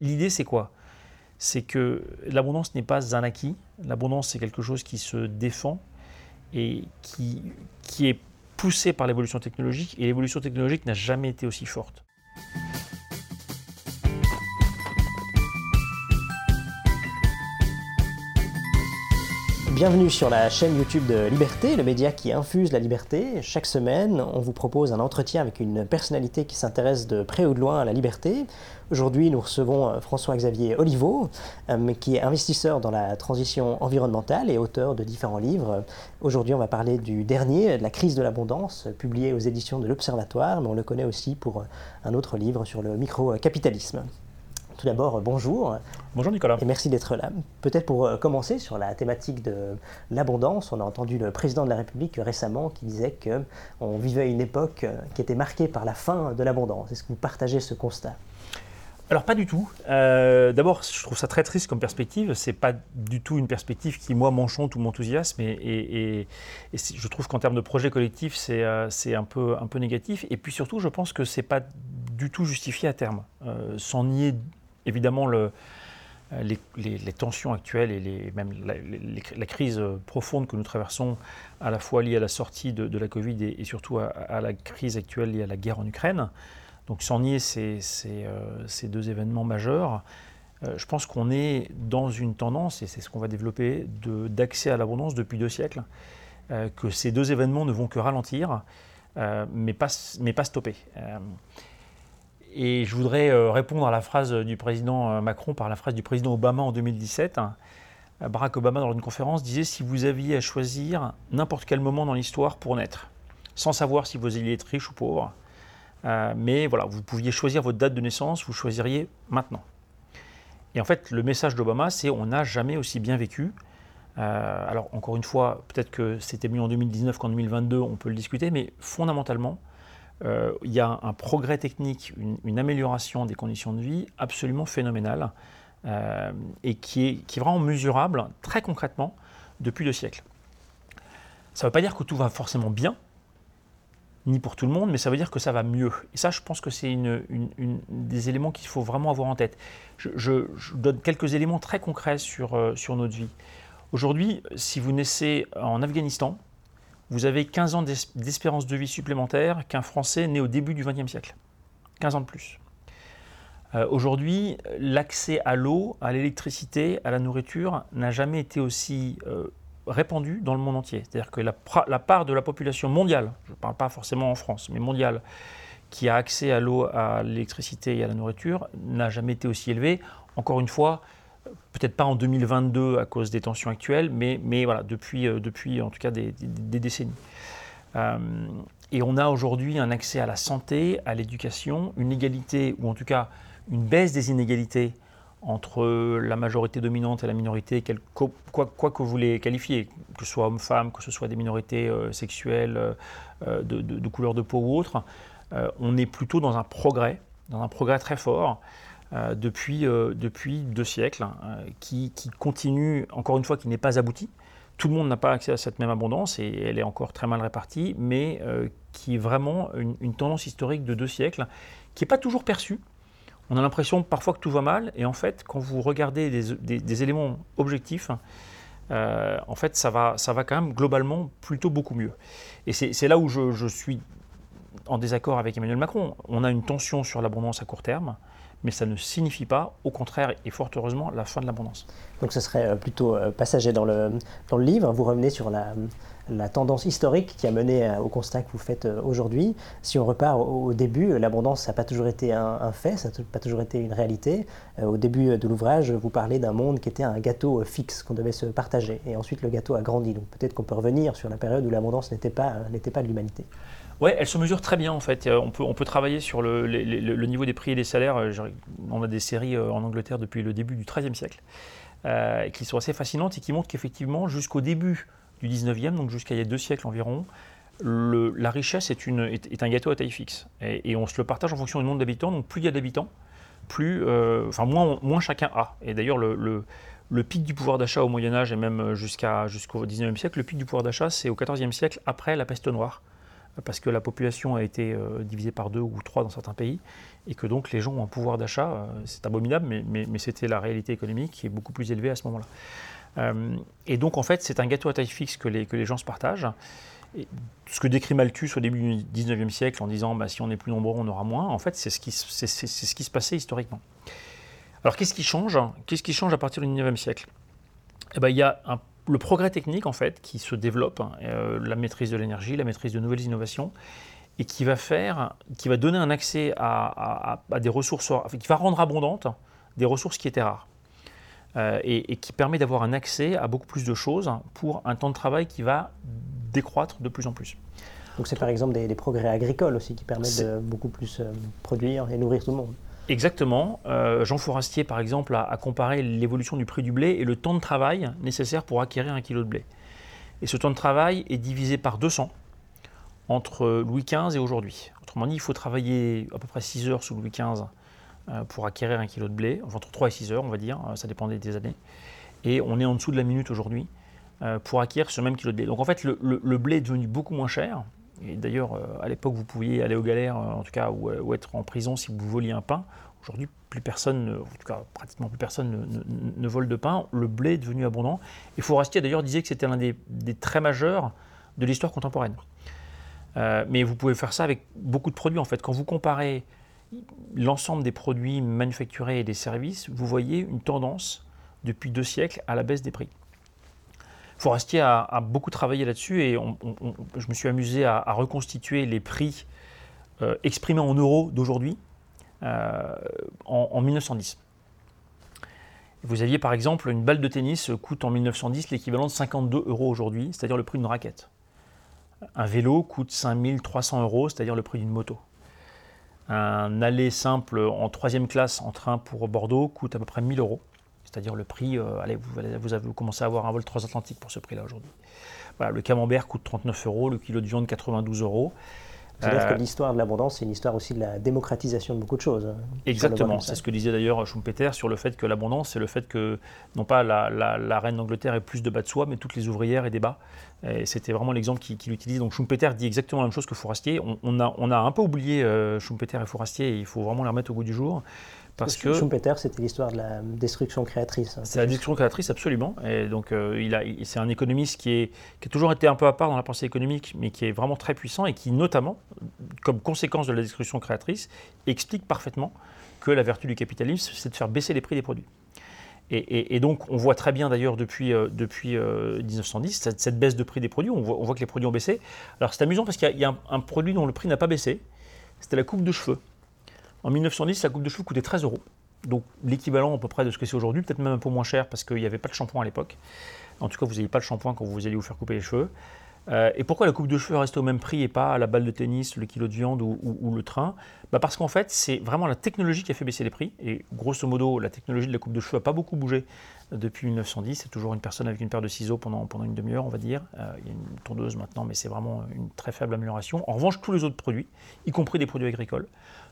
L'idée, c'est quoi? C'est que l'abondance n'est pas un acquis. L'abondance, c'est quelque chose qui se défend et qui, qui est poussé par l'évolution technologique. Et l'évolution technologique n'a jamais été aussi forte. Bienvenue sur la chaîne YouTube de Liberté, le média qui infuse la liberté. Chaque semaine, on vous propose un entretien avec une personnalité qui s'intéresse de près ou de loin à la liberté. Aujourd'hui, nous recevons euh, François-Xavier Oliveau, euh, qui est investisseur dans la transition environnementale et auteur de différents livres. Aujourd'hui, on va parler du dernier, de la crise de l'abondance, publié aux éditions de l'Observatoire, mais on le connaît aussi pour un autre livre sur le micro-capitalisme. Tout d'abord, bonjour. Bonjour Nicolas. Et merci d'être là. Peut-être pour euh, commencer sur la thématique de l'abondance, on a entendu le président de la République récemment qui disait qu'on vivait une époque euh, qui était marquée par la fin de l'abondance. Est-ce que vous partagez ce constat? Alors pas du tout. Euh, d'abord, je trouve ça très triste comme perspective. C'est pas du tout une perspective qui moi m'enchante ou m'enthousiasme. Et, je trouve qu'en termes de projet collectif, c'est un peu un peu négatif. Et puis surtout, je pense que c'est pas du tout justifié à terme. sans nier évidemment, le, les, tensions actuelles et même la, crise profonde que nous traversons, à la fois liée à la sortie de, la Covid et, surtout à, la crise actuelle liée à la guerre en Ukraine, donc sans nier ces, euh, deux événements majeurs, euh, je pense qu'on est dans une tendance, et c'est ce qu'on va développer, d'accès à l'abondance depuis deux siècles, euh, que ces deux événements ne vont que ralentir, mais pas stopper. Et je voudrais euh, répondre à la phrase du président euh, Macron par la phrase du président Obama en 2017. Euh, Barack Obama, dans une conférence, disait Si vous aviez à choisir n'importe quel moment dans l'histoire pour naître, sans savoir si vous alliez être riche ou pauvre, mais voilà, vous pouviez choisir votre date de naissance, vous choisiriez maintenant. Et en fait, le message d'Obama, c'est on n'a jamais aussi bien vécu. alors, encore une fois, peut-être que c'était mieux en 2019 qu'en 2022, on peut le discuter, mais fondamentalement, euh, il y a un progrès technique, une, amélioration des conditions de vie absolument phénoménale euh, et qui est, vraiment mesurable très concrètement depuis deux siècles. Ça ne veut pas dire que tout va forcément bien, ni pour tout le monde, mais ça veut dire que ça va mieux. Et ça, je pense que c'est une, des éléments qu'il faut vraiment avoir en tête. Je, donne quelques éléments très concrets sur, euh, sur notre vie. Aujourd'hui, si vous naissez en Afghanistan, vous avez 15 ans d'espérance de vie supplémentaire qu'un Français né au début du XXe siècle. 15 ans de plus. Euh, aujourd'hui, l'accès à l'eau, à l'électricité, à la nourriture n'a jamais été aussi euh, répandu dans le monde entier. C'est-à-dire que la, la, part de la population mondiale, je ne parle pas forcément en France, mais mondiale, qui a accès à l'eau, à l'électricité et à la nourriture n'a jamais été aussi élevée. Encore une fois, peut-être pas en 2022 à cause des tensions actuelles, mais, mais voilà, depuis, euh, depuis en tout cas des, décennies. Euh, et on a aujourd'hui un accès à la santé, à l'éducation, une égalité, ou en tout cas une baisse des inégalités entre la majorité dominante et la minorité, quoi, quoi, que vous les qualifiez, que ce soit hommes-femmes, que ce soit des minorités euh, sexuelles, de, couleur de peau ou autre, on est plutôt dans un progrès, dans un progrès très fort. Euh, depuis, euh, depuis deux siècles, hein, qui, continue, encore une fois, qui n'est pas abouti. Tout le monde n'a pas accès à cette même abondance et elle est encore très mal répartie, mais euh, qui est vraiment une, tendance historique de deux siècles, qui n'est pas toujours perçue. On a l'impression parfois que tout va mal, et en fait, quand vous regardez des, éléments objectifs, en fait, ça va, ça va quand même globalement plutôt beaucoup mieux. Et c'est là où je suis en désaccord avec Emmanuel Macron. On a une tension sur l'abondance à court terme mais ça ne signifie pas, au contraire et fort heureusement, la fin de l'abondance. Donc ce serait euh, plutôt euh, passager dans le, dans le livre. Vous revenez sur la, la tendance historique qui a mené euh, au constat que vous faites aujourd'hui. Si on repart au, début, l'abondance, n'a pas toujours été un, fait, ça n'a pas toujours été une réalité. Au début de l'ouvrage, vous parlez d'un monde qui était un gâteau fixe qu'on devait se partager. Et ensuite, le gâteau a grandi. Donc peut-être qu'on peut revenir sur la période où l'abondance n'était pas, n'était pas de l'humanité. Oui, elle se mesure très bien en fait. On peut, on peut travailler sur le, le, niveau des prix et des salaires. Euh, on a des séries euh, en Angleterre depuis le début du XIIIe siècle euh, qui sont assez fascinantes et qui montrent qu'effectivement, jusqu'au début du XIXe, donc jusqu'à il y a deux siècles environ, la richesse est, une, est, un gâteau à taille fixe. Et, on se le partage en fonction du nombre d'habitants. Donc plus il y a d'habitants, plus, enfin moins, moins chacun a. Et d'ailleurs, le, le, pic du pouvoir d'achat au Moyen Âge et même jusqu'à, jusqu'au XIXe siècle, le pic du pouvoir d'achat, c'est au XIVe siècle, après la peste noire. Parce que la population a été euh, divisée par deux ou trois dans certains pays, et que donc les gens ont un pouvoir d'achat, euh, c'est abominable, mais, c'était la réalité économique qui est beaucoup plus élevée à ce moment-là. Euh, et donc en fait, c'est un gâteau à taille fixe que les, gens se partagent. Ce que décrit Malthus au début du 19e siècle en disant bah, si on est plus nombreux, on aura moins, en fait, c'est ce, qui, se passait historiquement. Alors qu'est-ce qui change? Qu'est-ce qui change à partir du 19e siècle? Eh ben, Il y a un le progrès technique, en fait, qui se développe, hein, euh, la maîtrise de l'énergie, la maîtrise de nouvelles innovations, et qui va faire, qui va donner un accès à, des ressources, qui va rendre abondantes des ressources qui étaient rares. Euh, et, qui permet d'avoir un accès à beaucoup plus de choses pour un temps de travail qui va décroître de plus en plus. Donc c'est par exemple des, progrès agricoles aussi qui permettent de beaucoup plus euh, produire et nourrir tout le monde. Exactement. Euh, Jean Fourastier, par exemple, a, comparé l'évolution du prix du blé et le temps de travail nécessaire pour acquérir un kilo de blé. Et ce temps de travail est divisé par 200 entre Louis XV et aujourd'hui. Autrement dit, il faut travailler à peu près 6 heures sous Louis XV euh, pour acquérir un kilo de blé, entre 3 et 6 heures, on va dire, euh, ça dépendait des années. Et on est en dessous de la minute aujourd'hui pour acquérir ce même kilo de blé. Donc en fait, le blé est devenu beaucoup moins cher, et d'ailleurs, euh, à l'époque, vous pouviez aller aux galères, euh, en tout cas, ou, être en prison si vous voliez un pain. Aujourd'hui, plus personne, en tout cas pratiquement plus personne ne, vole de pain. Le blé est devenu abondant. Et Forestier d'ailleurs disait que c'était l'un des, traits majeurs de l'histoire contemporaine. Euh, mais vous pouvez faire ça avec beaucoup de produits en fait. Quand vous comparez l'ensemble des produits manufacturés et des services, vous voyez une tendance depuis deux siècles à la baisse des prix. Forestier a, beaucoup travaillé là-dessus et je me suis amusé à, reconstituer les prix euh, exprimés en euros d'aujourd'hui euh, en, 1910. Vous aviez par exemple une balle de tennis coûte en 1910 l'équivalent de 52 euros aujourd'hui, c'est-à-dire le prix d'une raquette. Un vélo coûte 5300 euros, c'est-à-dire le prix d'une moto. Un aller simple en troisième classe en train pour Bordeaux coûte à peu près 1000 euros c'est-à-dire le prix, euh, allez, vous, vous, avez commencé à avoir un vol transatlantique pour ce prix-là aujourd'hui. Voilà, le camembert coûte 39 euros, le kilo de viande 92 euros. C'est-à-dire que euh, l'histoire de l'abondance, c'est une histoire aussi de la démocratisation de beaucoup de choses. Hein, Exactement, c'est ce que disait d'ailleurs Schumpeter sur le fait que l'abondance, c'est le fait que non pas la, reine d'Angleterre ait plus de bas de soie, mais toutes les ouvrières aient des bas. C'était vraiment l'exemple qu'il utilise. Donc Schumpeter dit exactement la même chose que Fourastier. On, a, on a, un peu oublié euh, Schumpeter et Fourastier, et il faut vraiment les remettre au goût du jour. Parce que Schumpeter, c'était l'histoire de la destruction créatrice. C'est la destruction créatrice, absolument. Et donc, euh, il a, c'est un économiste qui, est, qui a toujours été un peu à part dans la pensée économique, mais qui est vraiment très puissant et qui, notamment, comme conséquence de la destruction créatrice, explique parfaitement que la vertu du capitalisme, c'est de faire baisser les prix des produits. Et, donc, on voit très bien d'ailleurs depuis, euh, depuis 1910 euh, cette, baisse de prix des produits. On voit, on voit, que les produits ont baissé. Alors, c'est amusant parce qu'il y a, un produit dont le prix n'a pas baissé. C'était la coupe de cheveux. En 1910, la coupe de cheveux coûtait 13 euros. Donc l'équivalent à peu près de ce que c'est aujourd'hui, peut-être même un peu moins cher parce qu'il n'y avait pas de shampoing à l'époque. En tout cas, vous n'aviez pas de shampoing quand vous alliez vous faire couper les cheveux. Euh, et pourquoi la coupe de cheveux reste au même prix et pas la balle de tennis, le kilo de viande ou, le train? Bah Parce qu'en fait, c'est vraiment la technologie qui a fait baisser les prix. Et grosso modo, la technologie de la coupe de cheveux n'a pas beaucoup bougé depuis 1910. C'est toujours une personne avec une paire de ciseaux pendant, pendant une demi-heure, on va dire. Euh, il y a une tondeuse maintenant, mais c'est vraiment une très faible amélioration. En revanche, tous les autres produits, y compris des produits agricoles,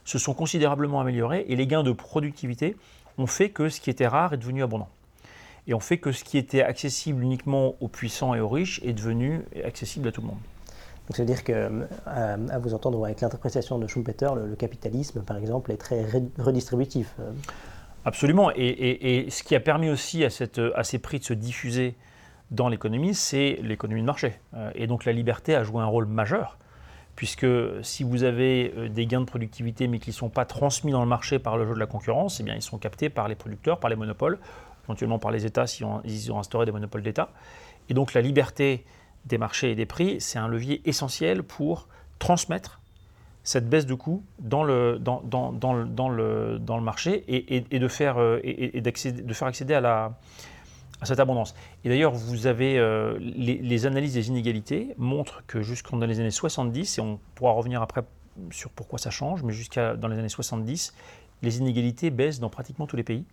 se sont considérablement améliorés et les gains de productivité ont fait que ce qui était rare est devenu abondant et on fait que ce qui était accessible uniquement aux puissants et aux riches est devenu accessible à tout le monde. Donc ça veut dire que, euh, à, vous entendre avec l'interprétation de Schumpeter, le, capitalisme, par exemple, est très redistributif. Euh. Absolument. Et, ce qui a permis aussi à, cette, à ces prix de se diffuser dans l'économie, c'est l'économie de marché. Euh, et donc la liberté a joué un rôle majeur, puisque si vous avez des gains de productivité mais qui ne sont pas transmis dans le marché par le jeu de la concurrence, eh bien, ils sont captés par les producteurs, par les monopoles, éventuellement par les États si ils ont instauré des monopoles d'État. Et donc la liberté des marchés et des prix, c'est un levier essentiel pour transmettre cette baisse de coûts dans le, dans, dans, dans dans le, dans marché et, et, de, faire, euh, et, de faire accéder à, la, à cette abondance. Et d'ailleurs, vous avez euh, les, analyses des inégalités montrent que jusqu'en les années 70, et on pourra revenir après sur pourquoi ça change, mais jusqu'à dans les années 70, les inégalités baissent dans pratiquement tous les pays.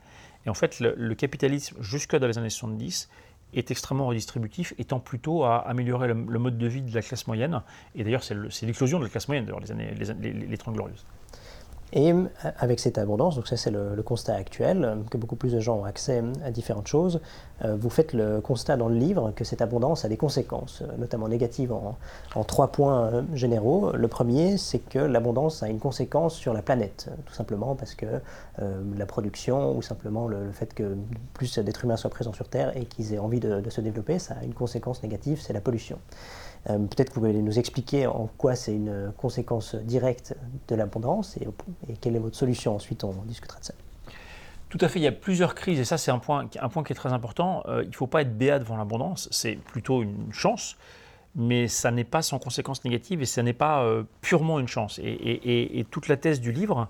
Et en fait, le, capitalisme, jusque dans les années 70, est extrêmement redistributif, étant plutôt à améliorer le, mode de vie de la classe moyenne. Et d'ailleurs, c'est l'éclosion de la classe moyenne, d'ailleurs, les, années, les, les, 30 glorieuses. Et euh, avec cette abondance, donc ça c'est le, constat actuel, euh, que beaucoup plus de gens ont accès à différentes choses, euh, vous faites le constat dans le livre que cette abondance a des conséquences, notamment négatives en, trois points généraux. Le premier, c'est que l'abondance a une conséquence sur la planète, tout simplement parce que la production ou simplement le, fait que plus d'êtres humains soient présents sur Terre et qu'ils aient envie de se développer, ça a une conséquence négative, c'est la pollution. Euh, peut-être que vous pouvez nous expliquer en quoi c'est une conséquence directe de l'abondance et, quelle est votre solution. Ensuite, on discutera de ça. Tout à fait, il y a plusieurs crises et ça c'est un point, un point qui est très important. Euh, il ne faut pas être béat devant l'abondance, c'est plutôt une chance, mais ça n'est pas sans conséquences négatives et ça n'est pas euh, purement une chance. Et, toute la thèse du livre,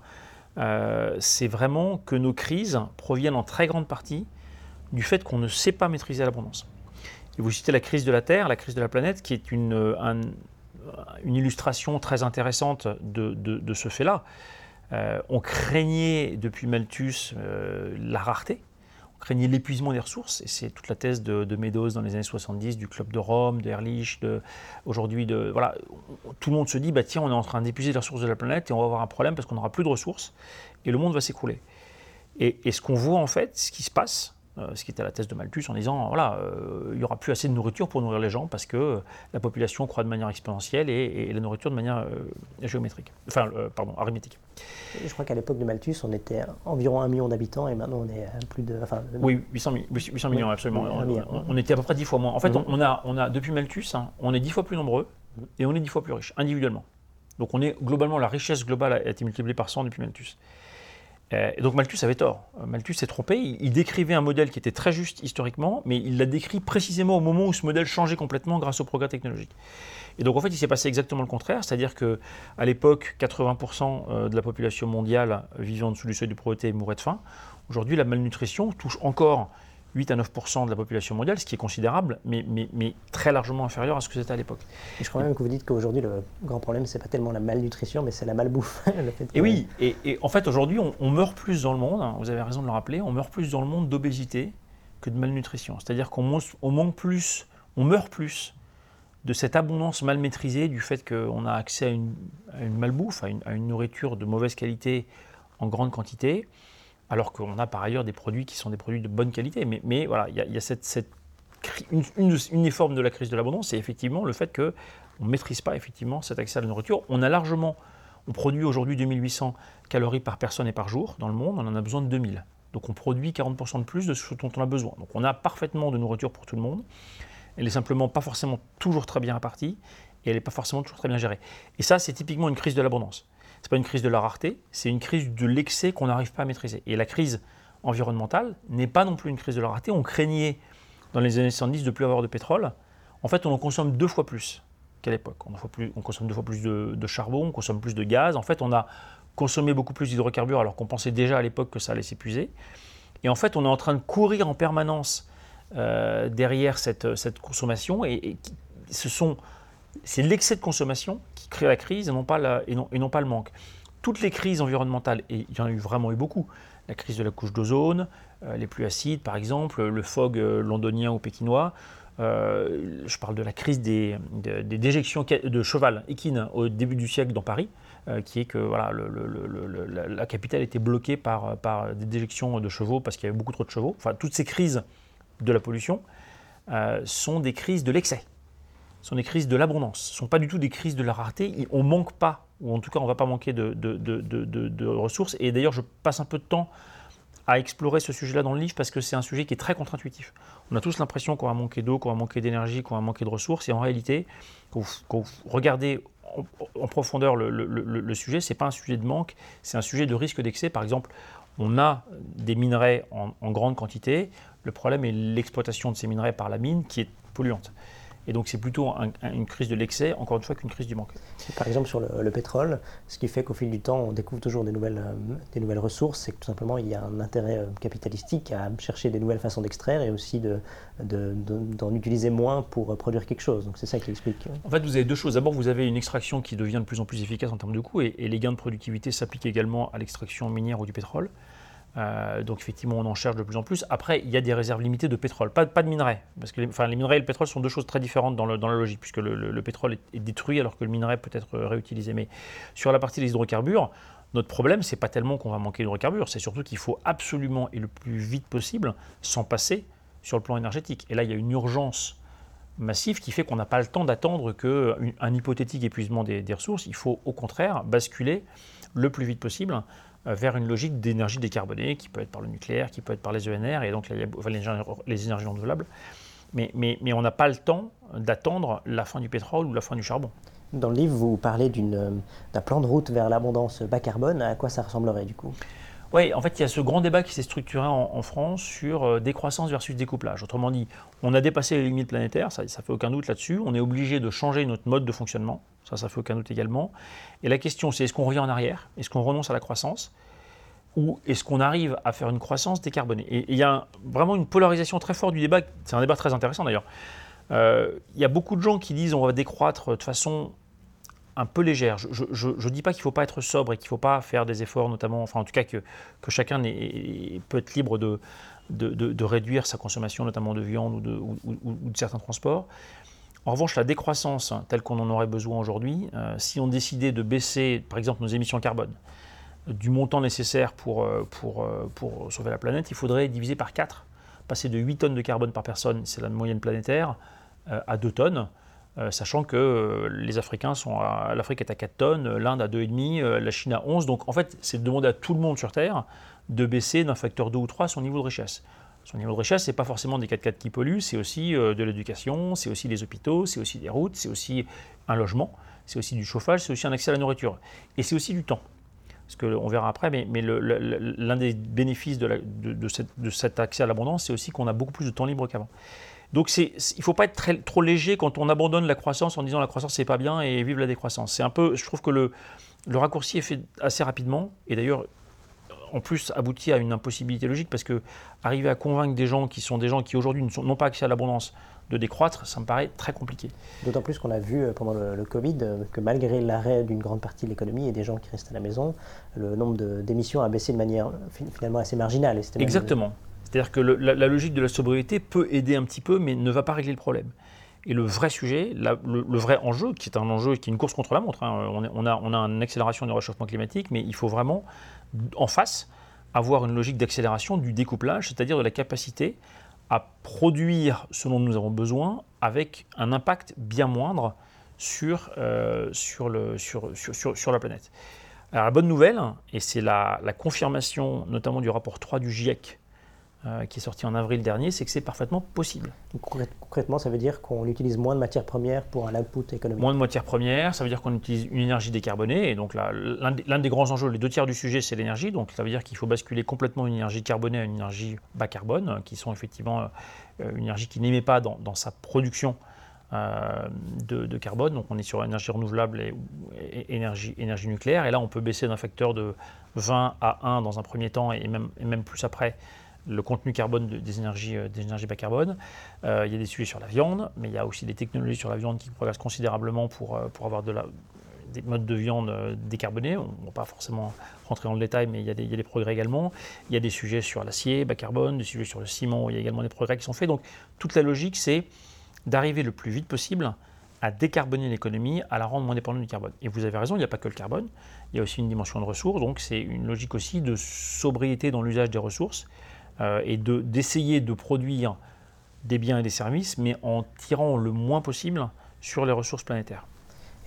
c'est vraiment que nos crises proviennent en très grande partie du fait qu'on ne sait pas maîtriser l'abondance. Et vous citez la crise de la Terre, la crise de la planète, qui est une, euh, une illustration très intéressante de, ce fait-là. Euh, on craignait depuis Malthus euh, la rareté, on craignait l'épuisement des ressources, et c'est toute la thèse de, Meadows dans les années 70, du Club de Rome, de Ehrlich, de, aujourd'hui, de, voilà, tout le monde se dit, bah, tiens, on est en train d'épuiser les ressources de la planète et on va avoir un problème parce qu'on n'aura plus de ressources et le monde va s'écrouler. Et, et, ce qu'on voit en fait, ce qui se passe, euh, ce qui était la thèse de Malthus, en disant voilà, euh, il n'y aura plus assez de nourriture pour nourrir les gens parce que la population croît de manière exponentielle et, la nourriture de manière euh, géométrique, enfin, pardon, arithmétique. je crois qu'à l'époque de Malthus, on était environ un million d'habitants et maintenant on est à plus de. Enfin, oui, 800, 800 millions, absolument. on, était à peu près 10 fois moins. En fait, mhm. on, a, on a, depuis Malthus, hein, on est 10 fois plus nombreux et on est 10 fois plus riches, individuellement. Donc on est globalement, la richesse globale a été multipliée par 100 depuis Malthus. Euh, et donc Malthus avait tort. Euh, Malthus s'est trompé. Il, décrivait un modèle qui était très juste historiquement, mais il l'a décrit précisément au moment où ce modèle changeait complètement grâce au progrès technologique. Et donc en fait, il s'est passé exactement le contraire, c'est-à-dire que à l'époque, 80% euh, de la population mondiale vivant en dessous du seuil de pauvreté mourait de faim. Aujourd'hui, la malnutrition touche encore 8 à 9% de la population mondiale, ce qui est considérable, mais, mais, mais très largement inférieur à ce que c'était à l'époque. Et je crois même que vous dites qu'aujourd'hui, le grand problème, c'est pas tellement la malnutrition, mais c'est la malbouffe. Et oui, et, et, en fait, aujourd'hui, on, meurt plus dans le monde, hein, vous avez raison de le rappeler, on meurt plus dans le monde d'obésité que de malnutrition. C'est-à-dire qu'on manque plus, on meurt plus de cette abondance mal maîtrisée, du fait qu'on a accès à une, à une malbouffe, à une, à une nourriture de mauvaise qualité en grande quantité, alors qu'on a par ailleurs des produits qui sont des produits de bonne qualité. Mais, voilà, il y a, cette, une, une, des formes de la crise de l'abondance, c'est effectivement le fait qu'on ne maîtrise pas effectivement cet accès à la nourriture. On a largement, on produit aujourd'hui 2800 calories par personne et par jour dans le monde, on en a besoin de 2000. Donc on produit 40% de plus de ce dont on a besoin. Donc on a parfaitement de nourriture pour tout le monde. Elle est simplement pas forcément toujours très bien répartie et elle n'est pas forcément toujours très bien gérée. Et ça, c'est typiquement une crise de l'abondance n'est pas une crise de la rareté, c'est une crise de l'excès qu'on n'arrive pas à maîtriser. Et la crise environnementale n'est pas non plus une crise de la rareté. On craignait dans les années 70 de plus avoir de pétrole. En fait, on en consomme deux fois plus qu'à l'époque. On, consomme deux fois plus de, charbon, on consomme plus de gaz. En fait, on a consommé beaucoup plus d'hydrocarbures alors qu'on pensait déjà à l'époque que ça allait s'épuiser. Et en fait, on est en train de courir en permanence euh, derrière cette consommation. Et, ce sont, c'est l'excès de consommation crée la crise et non, pas le manque. Toutes les crises environnementales, et il y en a eu vraiment eu beaucoup, la crise de la couche d'ozone, euh, les pluies acides par exemple, le fog euh, londonien ou pékinois, euh, je parle de la crise des, déjections de cheval équine au début du siècle dans Paris, qui est que voilà, la, capitale était bloquée par, par des déjections de chevaux parce qu'il y avait beaucoup trop de chevaux. Enfin, toutes ces crises de la pollution sont des crises de l'excès sont des crises de l'abondance. Ce ne sont pas du tout des crises de la rareté. On ne manque pas, ou en tout cas on ne va pas manquer de, ressources. Et d'ailleurs, je passe un peu de temps à explorer ce sujet-là dans le livre parce que c'est un sujet qui est très contre-intuitif. On a tous l'impression qu'on va manquer d'eau, qu'on va manquer d'énergie, qu'on va manquer de ressources. Et en réalité, quand vous, regardez en, profondeur le, sujet, ce n'est pas un sujet de manque, c'est un sujet de risque d'excès. Par exemple, on a des minerais en grande quantité. Le problème est l'exploitation de ces minerais par la mine qui est polluante. Et donc c'est plutôt une crise de l'excès, encore une fois, qu'une crise du manque. Par exemple sur le, pétrole, ce qui fait qu'au fil du temps, on découvre toujours des nouvelles, euh, des nouvelles ressources, c'est que tout simplement, il y a un intérêt euh, capitalistique à chercher des nouvelles façons d'extraire et aussi d'en de, utiliser moins pour euh, produire quelque chose. Donc c'est ça qui explique. En fait, vous avez deux choses. D'abord, vous avez une extraction qui devient de plus en plus efficace en termes de coûts et, et les gains de productivité s'appliquent également à l'extraction minière ou du pétrole. Euh, donc effectivement, on en cherche de plus en plus. Après, il y a des réserves limitées de pétrole, pas, de minerais. Parce que les, enfin, les minerais et le pétrole sont deux choses très différentes dans, dans la logique, puisque le, pétrole est, détruit alors que le minerai peut être réutilisé. Mais sur la partie des hydrocarbures, Notre problème, c'est pas tellement qu'on va manquer d'hydrocarbures, c'est surtout qu'il faut absolument et le plus vite possible s'en passer sur le plan énergétique. Et là, il y a une urgence massive qui fait qu'on n'a pas le temps d'attendre qu'un hypothétique épuisement des, ressources. Il faut au contraire basculer le plus vite possible euh, vers une logique d'énergie décarbonée qui peut être par le nucléaire, qui peut être par les ENR et donc les, énergies renouvelables. Mais, mais, mais on n'a pas le temps d'attendre la fin du pétrole ou la fin du charbon. Dans le livre, vous parlez d'un plan de route vers l'abondance bas carbone. À quoi ça ressemblerait du coup? Oui, en fait, il y a ce grand débat qui s'est structuré en, France sur euh, décroissance versus découplage. Autrement dit, on a dépassé les limites planétaires, ça, ça fait aucun doute là-dessus. On est obligé de changer notre mode de fonctionnement, ça, ça fait aucun doute également. Et la question, c'est est-ce qu'on revient en arrière? Est-ce qu'on renonce à la croissance? Ou est-ce qu'on arrive à faire une croissance décarbonée? Et il y a vraiment une polarisation très forte du débat. C'est un débat très intéressant d'ailleurs. Euh, il y a beaucoup de gens qui disent on va décroître de façon un peu légère. Je ne dis pas qu'il ne faut pas être sobre et qu'il ne faut pas faire des efforts, notamment, enfin en tout cas que, chacun peut être libre de, réduire sa consommation, notamment de viande ou de, certains transports. En revanche, la décroissance telle qu'on en aurait besoin aujourd'hui, euh, si on décidait de baisser, par exemple, nos émissions carbone, du montant nécessaire euh, euh, pour sauver la planète, il faudrait diviser par 4, passer de 8 tonnes de carbone par personne, c'est la moyenne planétaire, à 2 tonnes. Euh, sachant que euh, les Africains sont à, l'Afrique est à 4 tonnes, l'Inde à 2,5, euh, la Chine à 11. Donc en fait, c'est de demander à tout le monde sur Terre de baisser d'un facteur 2 ou 3 son niveau de richesse. Son niveau de richesse, ce n'est pas forcément des 4x4 qui polluent, c'est aussi de l'éducation, c'est aussi des hôpitaux, c'est aussi des routes, c'est aussi un logement, c'est aussi du chauffage, c'est aussi un accès à la nourriture. Et c'est aussi du temps. Parce qu'on verra après, mais, l'un des bénéfices de, de cet accès à l'abondance, c'est aussi qu'on a beaucoup plus de temps libre qu'avant. Donc il ne faut pas être trop léger quand on abandonne la croissance en disant la croissance c'est pas bien et vive la décroissance. C'est un peu, je trouve que le, le raccourci est fait assez rapidement et d'ailleurs en plus aboutit à une impossibilité logique parce que arriver à convaincre des gens qui sont des gens qui aujourd'hui n'ont pas accès à l'abondance de décroître, ça me paraît très compliqué. D'autant plus qu'on a vu euh, pendant le, Covid euh, que malgré l'arrêt d'une grande partie de l'économie et des gens qui restent à la maison, le nombre d'émissions a baissé de manière finalement assez marginale. Exactement. C'est-à-dire que la, logique de la sobriété peut aider un petit peu, mais ne va pas régler le problème. Et le vrai sujet, le, vrai enjeu, qui est un enjeu qui est une course contre la montre, hein, on, a, une accélération du réchauffement climatique, mais il faut vraiment, en face, avoir une logique d'accélération du découplage, c'est-à-dire de la capacité à produire ce dont nous avons besoin avec un impact bien moindre sur, euh, la planète. Alors la bonne nouvelle, et c'est la, confirmation notamment du rapport 3 du GIEC euh, qui est sorti en avril dernier, c'est que c'est parfaitement possible. concrètement, ça veut dire qu'on utilise moins de matières premières pour un output économique Moins de matières premières, ça veut dire qu'on utilise une énergie décarbonée. Et donc l'un des grands enjeux, les deux tiers du sujet, c'est l'énergie. Donc ça veut dire qu'il faut basculer complètement une énergie carbonée à une énergie bas carbone, euh, qui sont effectivement euh, une énergie qui n'émet pas dans, sa production de, carbone. Donc on est sur énergie renouvelable et, énergie, énergie, nucléaire. Et là, on peut baisser d'un facteur de 20 à 1 dans un premier temps et même, et même plus après le contenu carbone des, énergies, euh, des énergies bas carbone. Euh, il y a des sujets sur la viande, mais il y a aussi des technologies sur la viande qui progressent considérablement pour, euh, pour avoir des modes de viande décarbonés. On ne va pas forcément rentrer dans le détail, mais il y, a des, il y, a des, progrès également. Il y a des sujets sur l'acier bas carbone, des sujets sur le ciment, il y a également des progrès qui sont faits. Donc toute la logique, c'est d'arriver le plus vite possible à décarboner l'économie, à la rendre moins dépendante du carbone. Et vous avez raison, il n'y a pas que le carbone, il y a aussi une dimension de ressources, donc c'est une logique aussi de sobriété dans l'usage des ressources. Euh, et d'essayer de, produire des biens et des services, mais en tirant le moins possible sur les ressources planétaires.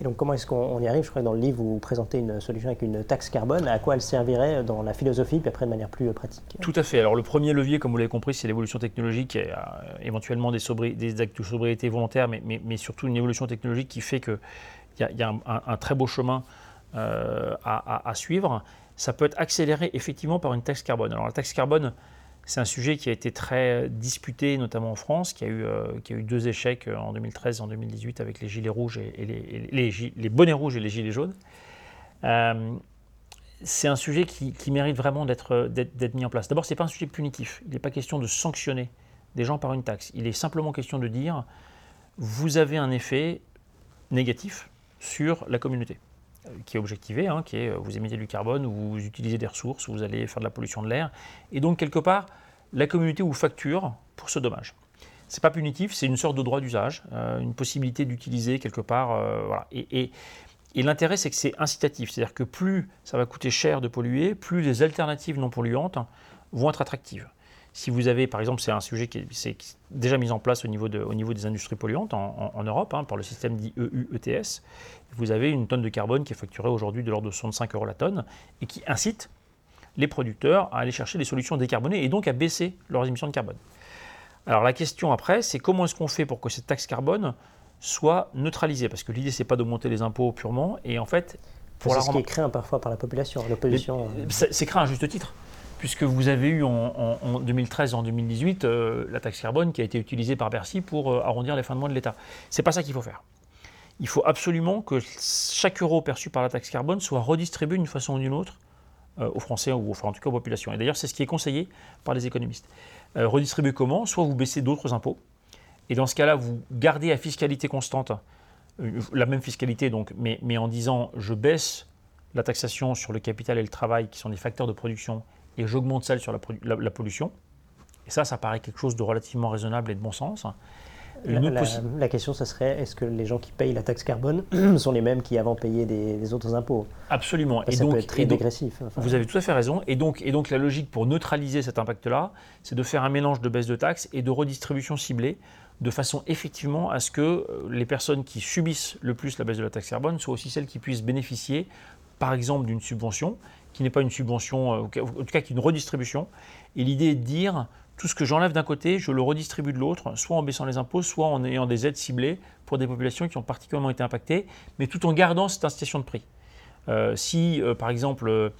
Et donc comment est-ce qu'on y arrive? Je crois que dans le livre, vous présentez une solution avec une taxe carbone. À quoi elle servirait dans la philosophie, puis après de manière plus pratique? Tout à fait. Alors le premier levier, comme vous l'avez compris, c'est l'évolution technologique, et, euh, éventuellement des, des, actes de sobriété volontaires, mais, mais, surtout une évolution technologique qui fait qu'il y a, y a un, très beau chemin euh, à, à, suivre. Ça peut être accéléré effectivement par une taxe carbone. Alors la taxe carbone, c'est un sujet qui a été très disputé, notamment en France, qui a eu, euh, qui a eu deux échecs euh, en 2013 et en 2018 avec les gilets rouges et, les, bonnets rouges et les gilets jaunes. Euh, c'est un sujet qui, mérite vraiment d'être mis en place. D'abord, ce n'est pas un sujet punitif. Il n'est pas question de sanctionner des gens par une taxe. Il est simplement question de dire, vous avez un effet négatif sur la communauté qui est objectivé, hein, qui est vous émettez du carbone, ou vous utilisez des ressources, ou vous allez faire de la pollution de l'air. Et donc, quelque part, la communauté vous facture pour ce dommage. Ce n'est pas punitif, c'est une sorte de droit d'usage, euh, une possibilité d'utiliser quelque part. Euh, et, Et l'intérêt, c'est que c'est incitatif. C'est-à-dire que plus ça va coûter cher de polluer, plus les alternatives non polluantes vont être attractives. Si vous avez, par exemple, c'est un sujet qui est, déjà mis en place au niveau, de, au niveau des industries polluantes en, Europe, hein, par le système dit EU-ETS, vous avez une tonne de carbone qui est facturée aujourd'hui de l'ordre de 65 euros la tonne et qui incite les producteurs à aller chercher des solutions décarbonées et donc à baisser leurs émissions de carbone. Alors la question après, c'est comment est-ce qu'on fait pour que cette taxe carbone soit neutralisée? Parce que l'idée, c'est pas d'augmenter les impôts purement, et en fait, pour c'est ce qui est craint parfois par la population, l'opposition. C'est craint à juste titre puisque vous avez eu en, 2013 et en 2018 euh, la taxe carbone qui a été utilisée par Bercy pour euh, arrondir les fins de mois de l'État. C'est pas ça qu'il faut faire. Il faut absolument que chaque euro perçu par la taxe carbone soit redistribué d'une façon ou d'une autre euh, aux Français ou en tout cas aux populations. Et d'ailleurs, c'est ce qui est conseillé par les économistes. redistribuer comment? Soit vous baissez d'autres impôts, et dans ce cas-là, vous gardez à fiscalité constante la même fiscalité, donc, mais en disant je baisse la taxation sur le capital et le travail, qui sont des facteurs de production et j'augmente celle sur la, pollution. Et ça, ça paraît quelque chose de relativement raisonnable et de bon sens. La, question, ce serait est-ce que les gens qui payent la taxe carbone sont les mêmes qui avant payaient des, autres impôts? Absolument. et ça donc, peut être très dégressif. Vous avez tout à fait raison. Et donc, et donc la logique pour neutraliser cet impact-là, c'est de faire un mélange de baisse de taxes et de redistribution ciblée, de façon effectivement à ce que euh, les personnes qui subissent le plus la baisse de la taxe carbone soient aussi celles qui puissent bénéficier, par exemple, d'une subvention qui n'est pas une subvention, euh, en tout cas qui est une redistribution. Et l'idée est de dire, tout ce que j'enlève d'un côté, je le redistribue de l'autre, soit en baissant les impôts, soit en ayant des aides ciblées pour des populations qui ont particulièrement été impactées, mais tout en gardant cette incitation de prix. Euh, si, euh, par exemple,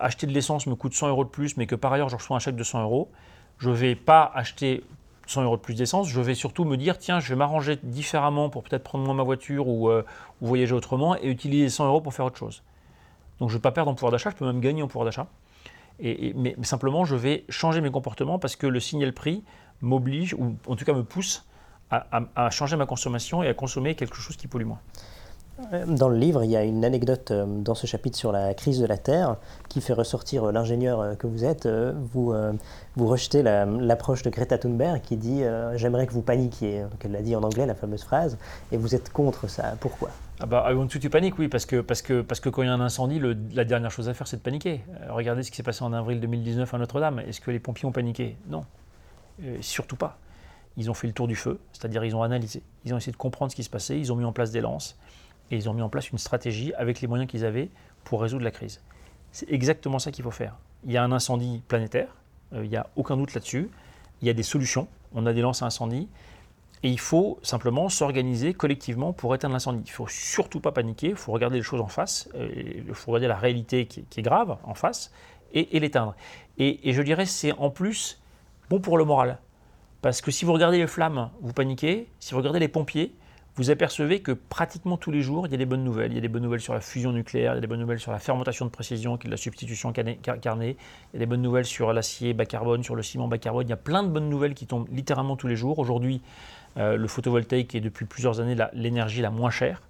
acheter de l'essence me coûte 100 euros de plus, mais que par ailleurs je reçois un chèque de 100 euros, je ne vais pas acheter 100 euros de plus d'essence, je vais surtout me dire, tiens, je vais m'arranger différemment pour peut-être prendre moins ma voiture ou, ou, voyager autrement et utiliser 100 euros pour faire autre chose. Donc je ne vais pas perdre en pouvoir d'achat, je peux même gagner en pouvoir d'achat. Et, mais, simplement, je vais changer mes comportements parce que le signal prix m'oblige, ou en tout cas me pousse, à, changer ma consommation et à consommer quelque chose qui pollue moins. Euh, dans le livre, il y a une anecdote euh, dans ce chapitre sur la crise de la Terre qui fait ressortir euh, l'ingénieur que vous êtes. Vous, vous rejetez l'approche de Greta Thunberg qui dit J'aimerais que vous paniquiez, qu'elle l'a dit en anglais, la fameuse phrase, et vous êtes contre ça. Pourquoi? Ah bah, I want to, panique, oui, parce que, parce, que, parce que quand il y a un incendie, la dernière chose à faire, c'est de paniquer. regardez ce qui s'est passé en avril 2019 à Notre-Dame. Est-ce que les pompiers ont paniqué? Non, surtout pas. Ils ont fait le tour du feu, c'est-à-dire ils ont analysé, ils ont essayé de comprendre ce qui se passait, ils ont mis en place des lances, et ils ont mis en place une stratégie avec les moyens qu'ils avaient pour résoudre la crise. C'est exactement ça qu'il faut faire. Il y a un incendie planétaire, euh, il n'y a aucun doute là-dessus. Il y a des solutions, on a des lances à incendie, et il faut simplement s'organiser collectivement pour éteindre l'incendie. Il ne faut surtout pas paniquer, il faut regarder les choses en face, euh, il faut regarder la réalité qui, est grave en face, et, l'éteindre. Et, je dirais c'est en plus bon pour le moral. Parce que si vous regardez les flammes, vous paniquez. Si vous regardez les pompiers, vous apercevez que pratiquement tous les jours, il y a des bonnes nouvelles. Il y a des bonnes nouvelles sur la fusion nucléaire, il y a des bonnes nouvelles sur la fermentation de précision, qui est la substitution carnée. Il y a des bonnes nouvelles sur l'acier bas carbone, sur le ciment bas carbone. Il y a plein de bonnes nouvelles qui tombent littéralement tous les jours. Aujourd'hui, euh, le photovoltaïque est depuis plusieurs années l'énergie la, moins chère.